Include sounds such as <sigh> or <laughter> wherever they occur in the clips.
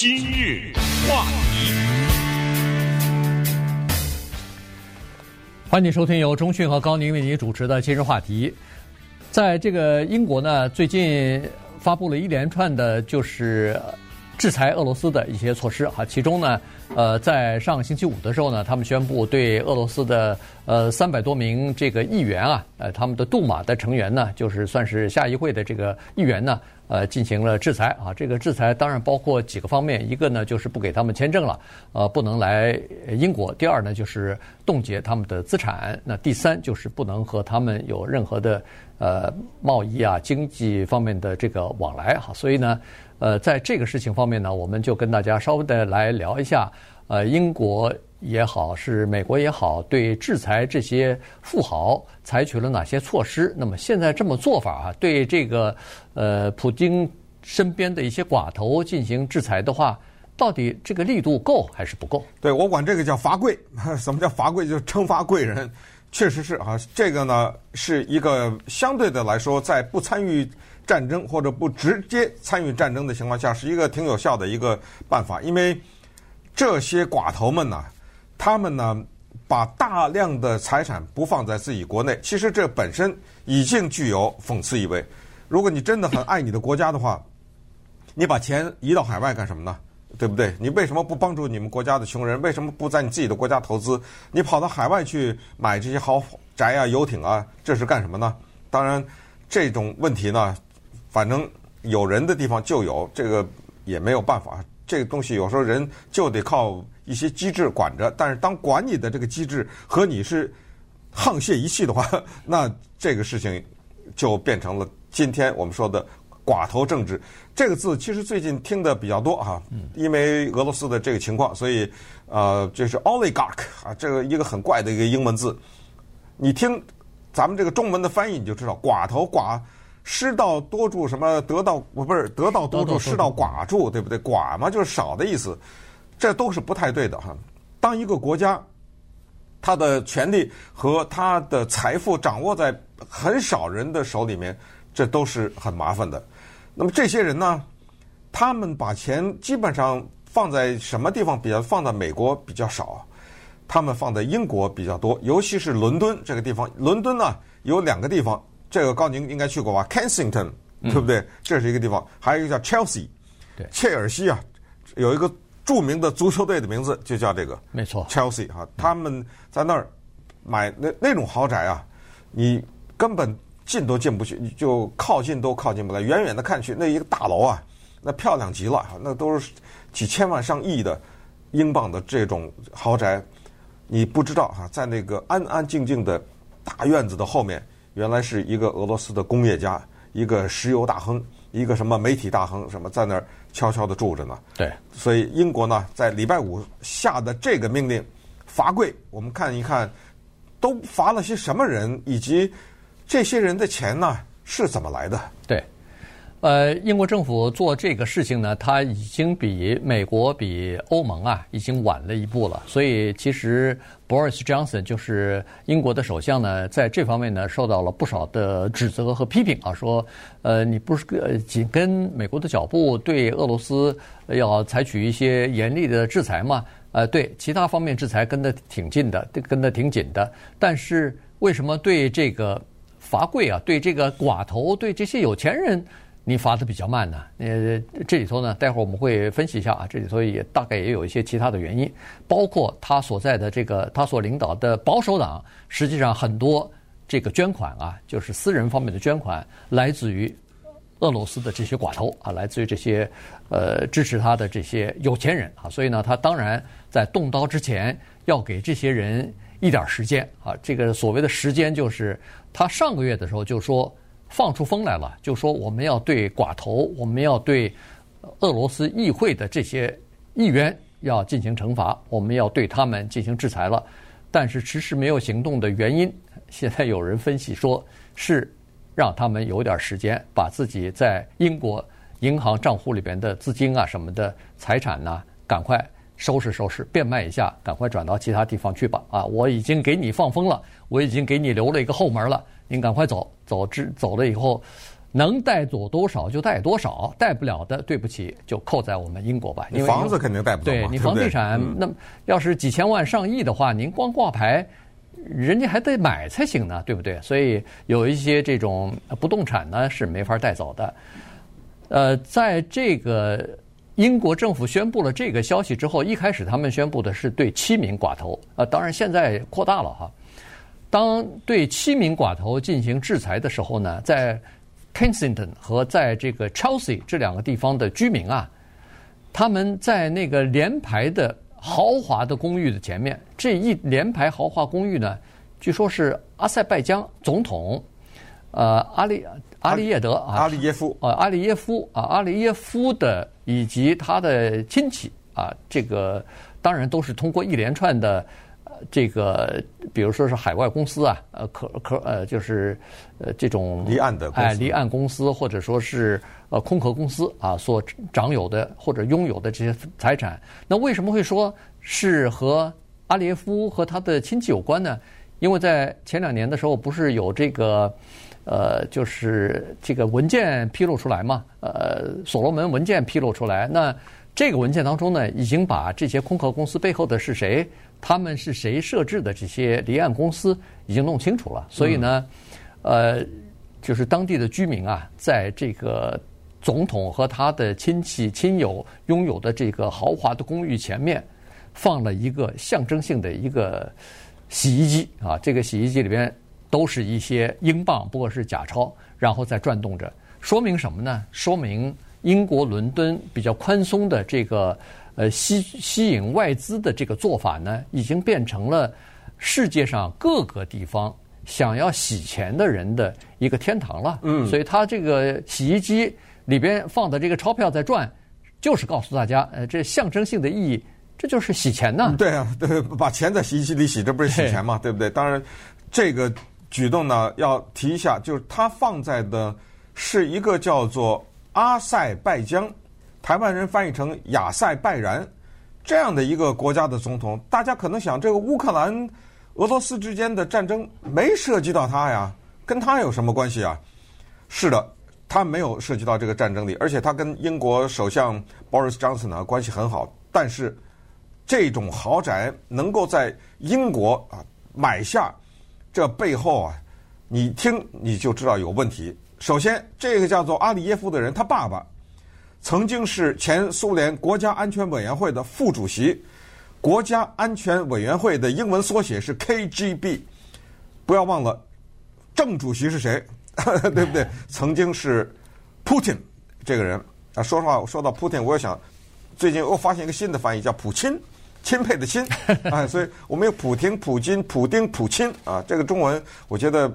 今日话题，欢迎收听由中讯和高宁为您主持的今日话题。在这个英国呢，最近发布了一连串的，就是制裁俄罗斯的一些措施哈。其中呢，呃，在上星期五的时候呢，他们宣布对俄罗斯的呃三百多名这个议员啊，呃，他们的杜马的成员呢，就是算是下议会的这个议员呢。呃，进行了制裁啊！这个制裁当然包括几个方面，一个呢就是不给他们签证了，呃，不能来英国；第二呢就是冻结他们的资产；那第三就是不能和他们有任何的呃贸易啊、经济方面的这个往来哈。所以呢，呃，在这个事情方面呢，我们就跟大家稍微的来聊一下，呃，英国。也好，是美国也好，对制裁这些富豪采取了哪些措施？那么现在这么做法啊，对这个呃普京身边的一些寡头进行制裁的话，到底这个力度够还是不够？对，我管这个叫罚贵。<laughs> 什么叫罚贵？就是惩罚贵人。确实是啊，这个呢是一个相对的来说，在不参与战争或者不直接参与战争的情况下，是一个挺有效的一个办法。因为这些寡头们呢。他们呢，把大量的财产不放在自己国内，其实这本身已经具有讽刺意味。如果你真的很爱你的国家的话，你把钱移到海外干什么呢？对不对？你为什么不帮助你们国家的穷人？为什么不在你自己的国家投资？你跑到海外去买这些豪宅啊、游艇啊，这是干什么呢？当然，这种问题呢，反正有人的地方就有，这个也没有办法。这个东西有时候人就得靠。一些机制管着，但是当管你的这个机制和你是沆瀣一气的话，那这个事情就变成了今天我们说的“寡头政治”这个字。其实最近听的比较多哈，因为俄罗斯的这个情况，所以呃，就是 oligarch 啊，这个一个很怪的一个英文字。你听咱们这个中文的翻译，你就知道“寡头”寡失道多助，什么得道不是得道多助，失道寡助，对不对？寡嘛就是少的意思。这都是不太对的哈。当一个国家，他的权力和他的财富掌握在很少人的手里面，这都是很麻烦的。那么这些人呢，他们把钱基本上放在什么地方比较？放在美国比较少，他们放在英国比较多，尤其是伦敦这个地方。伦敦呢有两个地方，这个高宁应该去过吧？Kensington，对不对？这是一个地方，还有一个叫 Chelsea，对，切尔西啊，有一个。著名的足球队的名字就叫这个，没错，Chelsea 哈，他们在那儿买那那种豪宅啊，你根本进都进不去，就靠近都靠近不来。远远的看去，那一个大楼啊，那漂亮极了，那都是几千万上亿的英镑的这种豪宅，你不知道哈，在那个安安静静的大院子的后面，原来是一个俄罗斯的工业家，一个石油大亨，一个什么媒体大亨，什么在那儿。悄悄地住着呢。对，所以英国呢，在礼拜五下的这个命令，罚跪。我们看一看，都罚了些什么人，以及这些人的钱呢是怎么来的？对。呃，英国政府做这个事情呢，它已经比美国、比欧盟啊，已经晚了一步了。所以，其实 Boris Johnson 就是英国的首相呢，在这方面呢，受到了不少的指责和批评啊，说，呃，你不是紧跟美国的脚步，对俄罗斯要采取一些严厉的制裁吗？呃，对，其他方面制裁跟得挺近的，跟得挺紧的。但是，为什么对这个罚贵啊，对这个寡头，对这些有钱人？你罚的比较慢呢？呃，这里头呢，待会儿我们会分析一下啊。这里头也大概也有一些其他的原因，包括他所在的这个他所领导的保守党，实际上很多这个捐款啊，就是私人方面的捐款，来自于俄罗斯的这些寡头啊，来自于这些呃支持他的这些有钱人啊。所以呢，他当然在动刀之前要给这些人一点时间啊。这个所谓的时间，就是他上个月的时候就说。放出风来了，就说我们要对寡头，我们要对俄罗斯议会的这些议员要进行惩罚，我们要对他们进行制裁了。但是迟迟没有行动的原因，现在有人分析说是让他们有点时间，把自己在英国银行账户里边的资金啊什么的财产呐，赶快收拾收拾，变卖一下，赶快转到其他地方去吧。啊，我已经给你放风了，我已经给你留了一个后门了。您赶快走，走之走了以后，能带走多少就带多少，带不了的，对不起，就扣在我们英国吧。因为房子肯定带不了嘛，对你房地产，那要是几千万上亿的话，您光挂牌，人家还得买才行呢，对不对？所以有一些这种不动产呢是没法带走的。呃，在这个英国政府宣布了这个消息之后，一开始他们宣布的是对七名寡头，呃，当然现在扩大了哈。当对七名寡头进行制裁的时候呢，在 Kensington 和在这个 Chelsea 这两个地方的居民啊，他们在那个连排的豪华的公寓的前面，这一连排豪华公寓呢，据说是阿塞拜疆总统，呃，阿里阿里耶德啊，阿里耶夫啊，阿里耶夫啊，阿里耶夫的以及他的亲戚啊，这个当然都是通过一连串的。这个，比如说是海外公司啊，呃，可可呃，就是呃这种离岸的哎，离岸公司或者说是呃空壳公司啊所掌有的或者拥有的这些财产，那为什么会说是和阿列夫和他的亲戚有关呢？因为在前两年的时候，不是有这个呃，就是这个文件披露出来嘛？呃，所罗门文件披露出来，那这个文件当中呢，已经把这些空壳公司背后的是谁？他们是谁设置的这些离岸公司已经弄清楚了，所以呢，呃，就是当地的居民啊，在这个总统和他的亲戚亲友拥有的这个豪华的公寓前面，放了一个象征性的一个洗衣机啊，这个洗衣机里边都是一些英镑，不过是假钞，然后在转动着，说明什么呢？说明英国伦敦比较宽松的这个。呃，吸吸引外资的这个做法呢，已经变成了世界上各个地方想要洗钱的人的一个天堂了。嗯，所以它这个洗衣机里边放的这个钞票在转，就是告诉大家，呃，这象征性的意义，这就是洗钱呢。对啊，<laughs> 对，把钱在洗衣机里洗，这不是洗钱吗？对不对？当然，这个举动呢，要提一下，就是它放在的是一个叫做阿塞拜疆。台湾人翻译成亚塞拜然这样的一个国家的总统，大家可能想，这个乌克兰、俄罗斯之间的战争没涉及到他呀，跟他有什么关系啊？是的，他没有涉及到这个战争里，而且他跟英国首相 Boris Johnson 呢关系很好。但是这种豪宅能够在英国啊买下，这背后啊，你听你就知道有问题。首先，这个叫做阿里耶夫的人，他爸爸。曾经是前苏联国家安全委员会的副主席，国家安全委员会的英文缩写是 KGB。不要忘了，正主席是谁？<laughs> 对不对？曾经是 Putin 这个人啊。说实话，说到 Putin，我也想，最近又发现一个新的翻译，叫普钦，钦佩的钦。哎，<laughs> 所以我们有普廷、普京、普丁、普钦啊。这个中文，我觉得。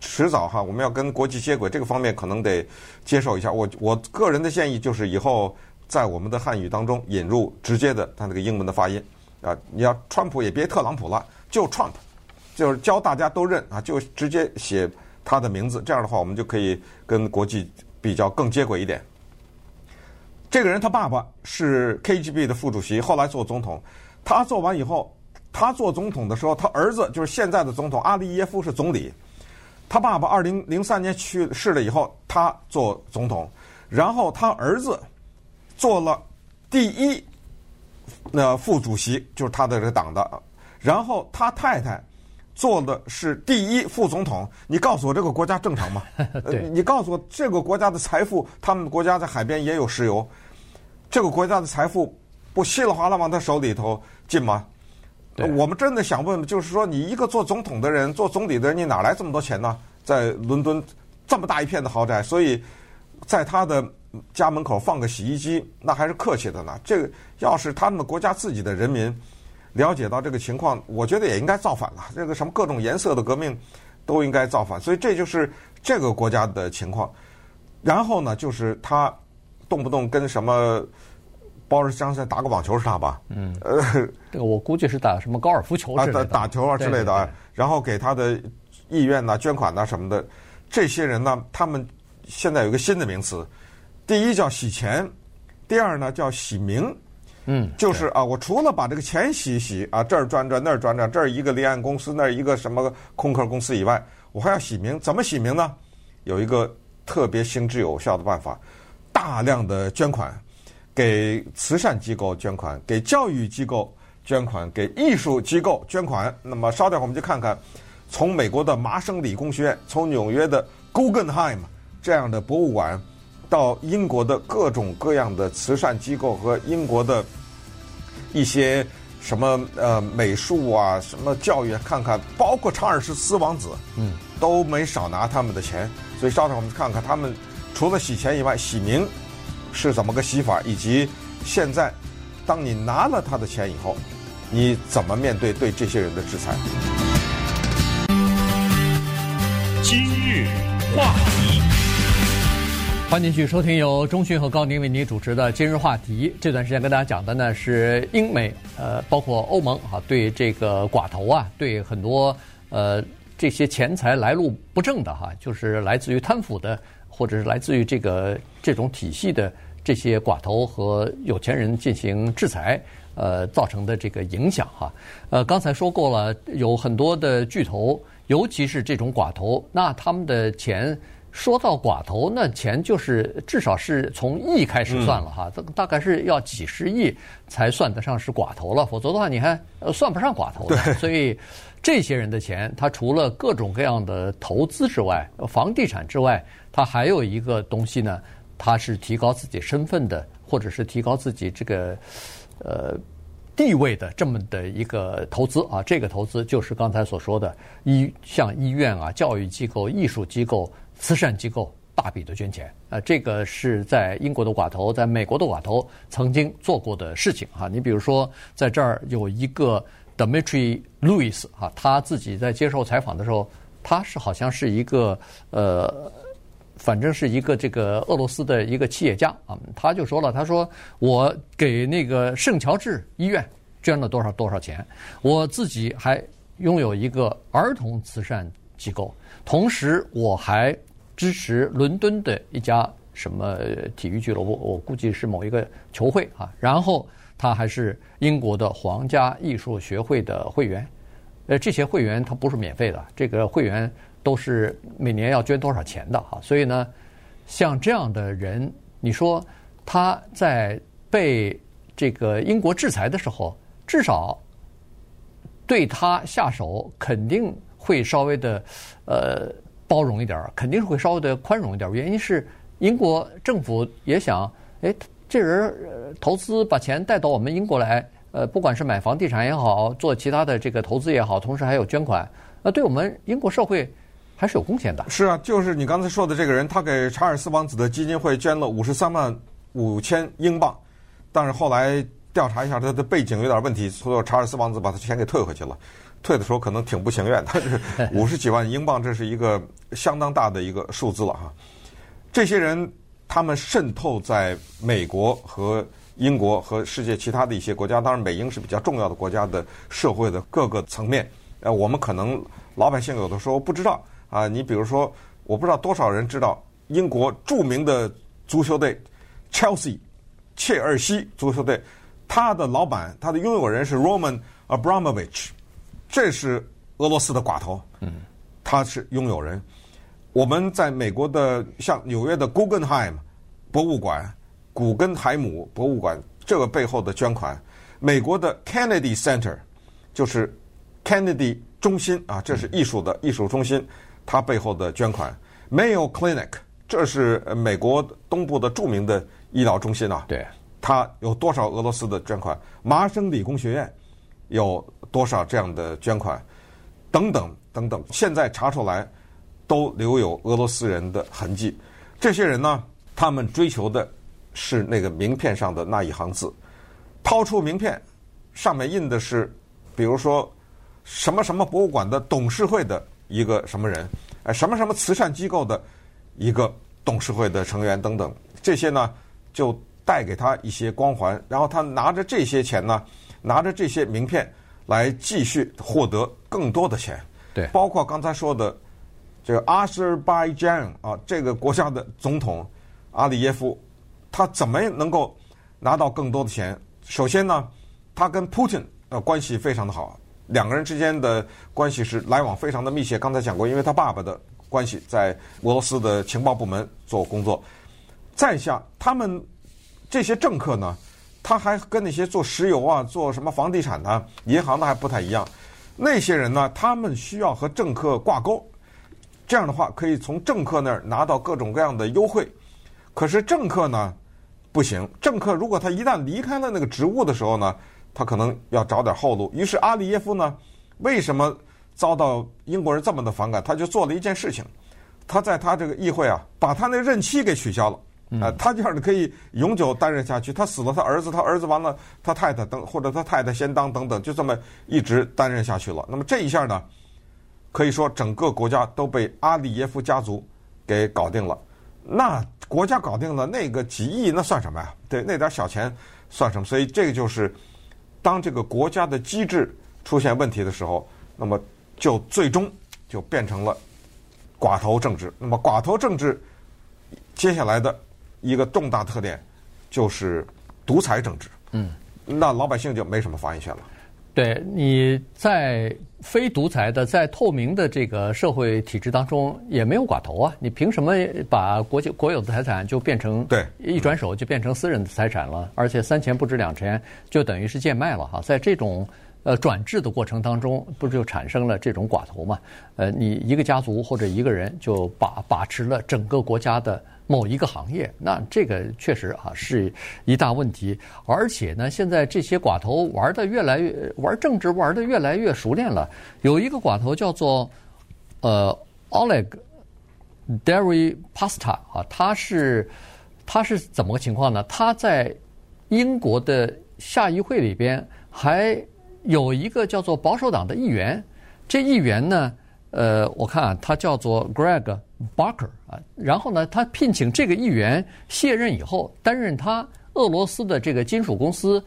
迟早哈，我们要跟国际接轨，这个方面可能得接受一下。我我个人的建议就是，以后在我们的汉语当中引入直接的他那个英文的发音啊。你要川普也别特朗普了，就 Trump，就是教大家都认啊，就直接写他的名字。这样的话，我们就可以跟国际比较更接轨一点。这个人他爸爸是 KGB 的副主席，后来做总统。他做完以后，他做总统的时候，他儿子就是现在的总统阿利耶夫是总理。他爸爸二零零三年去世了以后，他做总统，然后他儿子做了第一那副主席，就是他的这个党的，然后他太太做的是第一副总统。你告诉我这个国家正常吗？<laughs> 对，你告诉我这个国家的财富，他们国家在海边也有石油，这个国家的财富不稀里哗啦往他手里头进吗？我们真的想问，就是说，你一个做总统的人，做总理的人，你哪来这么多钱呢？在伦敦这么大一片的豪宅，所以在他的家门口放个洗衣机，那还是客气的呢。这个要是他们国家自己的人民了解到这个情况，我觉得也应该造反了。这个什么各种颜色的革命都应该造反。所以这就是这个国家的情况。然后呢，就是他动不动跟什么。鲍尔斯打个网球是他吧？嗯，呃，这个我估计是打什么高尔夫球之类的，打打球啊之类的。然后给他的意愿呐、捐款呐什么的，这些人呢，他们现在有一个新的名词，第一叫洗钱，第二呢叫洗名。嗯，就是啊，我除了把这个钱洗洗啊，这儿转转那儿转转，这儿一个离岸公司，那儿一个什么空壳公司以外，我还要洗名。怎么洗名呢？有一个特别行之有效的办法，大量的捐款，给慈善机构捐款，给教育机构捐款，给艺术机构捐款。那么稍等，我们就看看，从美国的麻省理工学院，从纽约的 Guggenheim 这样的博物馆，到英国的各种各样的慈善机构和英国的一些。什么呃美术啊，什么教育，看看，包括查尔斯王子，嗯，都没少拿他们的钱。所以稍等，我们看看他们除了洗钱以外，洗名是怎么个洗法，以及现在当你拿了他的钱以后，你怎么面对对这些人的制裁？今日话题。欢迎继续收听由中讯和高宁为您主持的今日话题。这段时间跟大家讲的呢是英美呃，包括欧盟啊，对这个寡头啊，对很多呃这些钱财来路不正的哈，就是来自于贪腐的，或者是来自于这个这种体系的这些寡头和有钱人进行制裁，呃，造成的这个影响哈。呃，刚才说过了，有很多的巨头，尤其是这种寡头，那他们的钱。说到寡头，那钱就是至少是从亿开始算了哈，这个大概是要几十亿才算得上是寡头了，否则的话你还算不上寡头的。所以这些人的钱，他除了各种各样的投资之外，房地产之外，他还有一个东西呢，他是提高自己身份的，或者是提高自己这个呃地位的这么的一个投资啊。这个投资就是刚才所说的医，像医院啊、教育机构、艺术机构。慈善机构大笔的捐钱，呃，这个是在英国的寡头，在美国的寡头曾经做过的事情哈。你比如说，在这儿有一个 Dmitry Lewis 哈，他自己在接受采访的时候，他是好像是一个呃，反正是一个这个俄罗斯的一个企业家啊，他就说了，他说我给那个圣乔治医院捐了多少多少钱，我自己还拥有一个儿童慈善机构，同时我还。支持伦敦的一家什么体育俱乐部，我估计是某一个球会啊。然后他还是英国的皇家艺术学会的会员。呃，这些会员他不是免费的，这个会员都是每年要捐多少钱的哈。所以呢，像这样的人，你说他在被这个英国制裁的时候，至少对他下手肯定会稍微的呃。包容一点，肯定是会稍微的宽容一点。原因是英国政府也想，哎，这人投资把钱带到我们英国来，呃，不管是买房地产也好，做其他的这个投资也好，同时还有捐款，那对我们英国社会还是有贡献的。是啊，就是你刚才说的这个人，他给查尔斯王子的基金会捐了五十三万五千英镑，但是后来调查一下他的背景有点问题，所以查尔斯王子把他钱给退回去了。退的时候可能挺不情愿，但是 <laughs> 五十几万英镑，这是一个相当大的一个数字了哈。这些人他们渗透在美国和英国和世界其他的一些国家，当然美英是比较重要的国家的社会的各个层面。呃，我们可能老百姓有的时候不知道啊。你比如说，我不知道多少人知道英国著名的足球队 Chelsea 切尔西足球队，他的老板，他的拥有人是 Roman Abramovich。这是俄罗斯的寡头，嗯，他是拥有人。我们在美国的像纽约的 Guggenheim 博物馆、古根海姆博物馆，这个背后的捐款，美国的 Kennedy Center 就是 Kennedy 中心啊，这是艺术的艺术中心，它背后的捐款。Mayo Clinic 这是美国东部的著名的医疗中心啊，对，它有多少俄罗斯的捐款？麻省理工学院有。多少这样的捐款，等等等等，现在查出来都留有俄罗斯人的痕迹。这些人呢，他们追求的是那个名片上的那一行字。掏出名片，上面印的是，比如说什么什么博物馆的董事会的一个什么人，哎，什么什么慈善机构的一个董事会的成员等等。这些呢，就带给他一些光环，然后他拿着这些钱呢，拿着这些名片。来继续获得更多的钱，对，包括刚才说的这个阿塞拜疆啊，这个国家的总统阿里耶夫，他怎么能够拿到更多的钱？首先呢，他跟 Putin 呃关系非常的好，两个人之间的关系是来往非常的密切。刚才讲过，因为他爸爸的关系，在俄罗斯的情报部门做工作。再下，他们这些政客呢，他还跟那些做石油啊、做什么房地产的、银行的还不太一样。那些人呢，他们需要和政客挂钩，这样的话可以从政客那儿拿到各种各样的优惠。可是政客呢，不行。政客如果他一旦离开了那个职务的时候呢，他可能要找点后路。于是阿里耶夫呢，为什么遭到英国人这么的反感？他就做了一件事情，他在他这个议会啊，把他那任期给取消了。啊、呃，他这样的可以永久担任下去。他死了，他儿子，他儿子完了，他太太等，或者他太太先当等等，就这么一直担任下去了。那么这一下呢，可以说整个国家都被阿里耶夫家族给搞定了。那国家搞定了，那个几亿那算什么呀？对，那点小钱算什么？所以这个就是，当这个国家的机制出现问题的时候，那么就最终就变成了寡头政治。那么寡头政治接下来的。一个重大特点就是独裁政治，嗯，那老百姓就没什么发言权了。对，你在非独裁的、在透明的这个社会体制当中，也没有寡头啊！你凭什么把国际国有的财产就变成对一转手就变成私人的财产了？而且三钱不值两钱，就等于是贱卖了哈！在这种呃转制的过程当中，不就产生了这种寡头嘛？呃，你一个家族或者一个人就把把持了整个国家的。某一个行业，那这个确实啊是一大问题，而且呢，现在这些寡头玩的越来越玩政治玩的越来越熟练了。有一个寡头叫做呃 Oleg Deripaska 啊，他是他是怎么个情况呢？他在英国的下议会里边还有一个叫做保守党的议员，这议员呢，呃，我看啊，他叫做 Greg。Barker 啊，然后呢，他聘请这个议员卸任以后，担任他俄罗斯的这个金属公司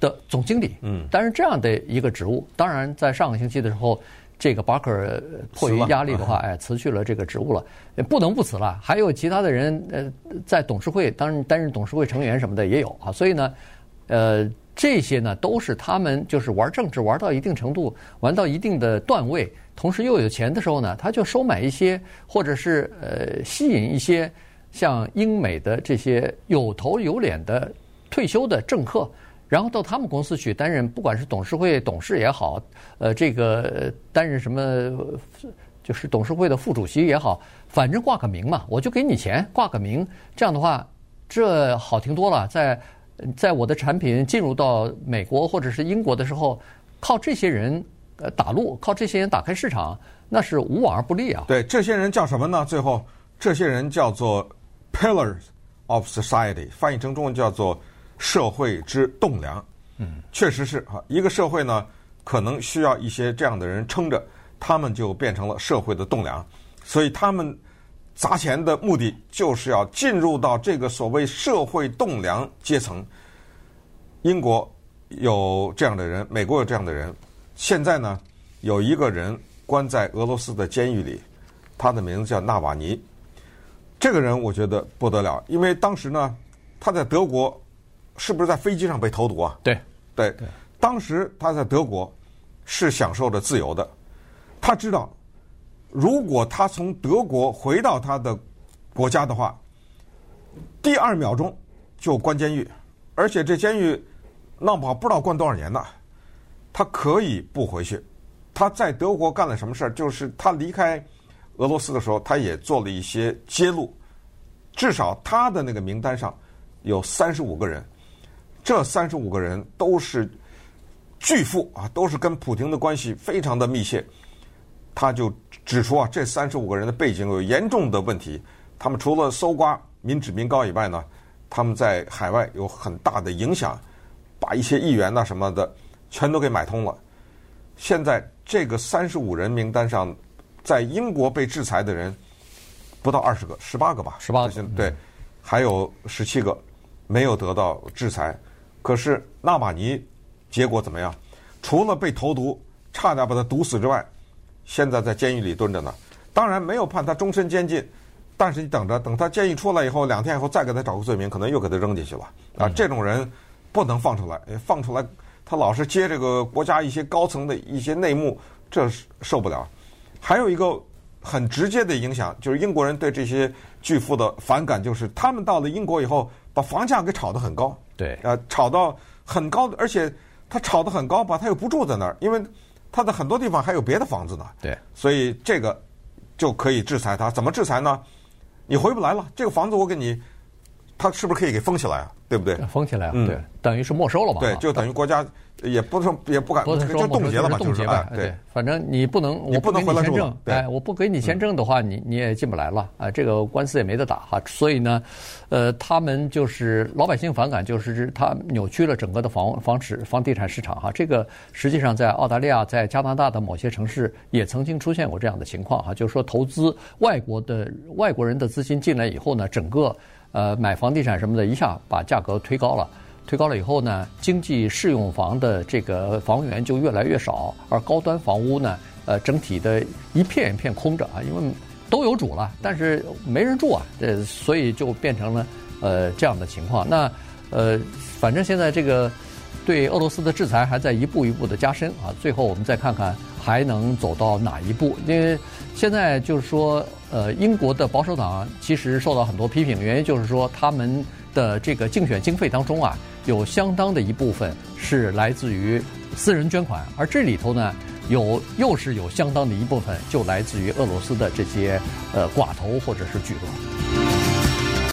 的总经理，嗯，担任这样的一个职务。当然，在上个星期的时候，这个 Barker 迫于压力的话，<laughs> 哎，辞去了这个职务了，不能不辞了。还有其他的人，呃，在董事会当担任董事会成员什么的也有啊。所以呢，呃，这些呢都是他们就是玩政治玩到一定程度，玩到一定的段位。同时又有钱的时候呢，他就收买一些，或者是呃吸引一些像英美的这些有头有脸的退休的政客，然后到他们公司去担任，不管是董事会董事也好，呃，这个担任什么就是董事会的副主席也好，反正挂个名嘛，我就给你钱，挂个名，这样的话，这好听多了。在在我的产品进入到美国或者是英国的时候，靠这些人。呃，打路靠这些人打开市场，那是无往而不利啊。对，这些人叫什么呢？最后，这些人叫做 pillars of society，翻译成中文叫做社会之栋梁。嗯，确实是哈，一个社会呢，可能需要一些这样的人撑着，他们就变成了社会的栋梁。所以他们砸钱的目的，就是要进入到这个所谓社会栋梁阶层。英国有这样的人，美国有这样的人。现在呢，有一个人关在俄罗斯的监狱里，他的名字叫纳瓦尼。这个人我觉得不得了，因为当时呢，他在德国，是不是在飞机上被投毒啊？对，对，当时他在德国是享受着自由的。他知道，如果他从德国回到他的国家的话，第二秒钟就关监狱，而且这监狱闹不好不知道关多少年呢。他可以不回去，他在德国干了什么事儿？就是他离开俄罗斯的时候，他也做了一些揭露。至少他的那个名单上有三十五个人，这三十五个人都是巨富啊，都是跟普京的关系非常的密切。他就指出啊，这三十五个人的背景有严重的问题。他们除了搜刮民脂民膏以外呢，他们在海外有很大的影响，把一些议员呐什么的。全都给买通了。现在这个三十五人名单上，在英国被制裁的人不到二十个，十八个吧，十八个。对，还有十七个没有得到制裁。可是纳瓦尼结果怎么样？除了被投毒，差点把他毒死之外，现在在监狱里蹲着呢。当然没有判他终身监禁，但是你等着，等他监狱出来以后，两天以后再给他找个罪名，可能又给他扔进去了。啊，这种人不能放出来，放出来。他老是接这个国家一些高层的一些内幕，这是受不了。还有一个很直接的影响，就是英国人对这些巨富的反感，就是他们到了英国以后，把房价给炒得很高。对，呃，炒到很高，而且他炒得很高吧，他又不住在那儿，因为他的很多地方还有别的房子呢。对，所以这个就可以制裁他。怎么制裁呢？你回不来了，这个房子我给你，他是不是可以给封起来啊？对不对？封起来啊，对，等于是没收了嘛。对，就等于国家。也不说也不敢，说冻结了吧，冻结吧。对，反正你不能，我不能回来签证。哎，我不给你签证的话，你你也进不来了啊。这个官司也没得打哈。所以呢，呃，他们就是老百姓反感，就是他扭曲了整个的房房市房地产市场哈。这个实际上在澳大利亚、在加拿大的某些城市也曾经出现过这样的情况哈。就是说，投资外国的外国人的资金进来以后呢，整个呃买房地产什么的，一下把价格推高了。推高了以后呢，经济适用房的这个房源就越来越少，而高端房屋呢，呃，整体的一片一片空着啊，因为都有主了，但是没人住啊，这所以就变成了呃这样的情况。那呃，反正现在这个对俄罗斯的制裁还在一步一步的加深啊，最后我们再看看还能走到哪一步？因为现在就是说，呃，英国的保守党其实受到很多批评，原因就是说他们的这个竞选经费当中啊。有相当的一部分是来自于私人捐款，而这里头呢，有又是有相当的一部分就来自于俄罗斯的这些呃寡头或者是巨鳄。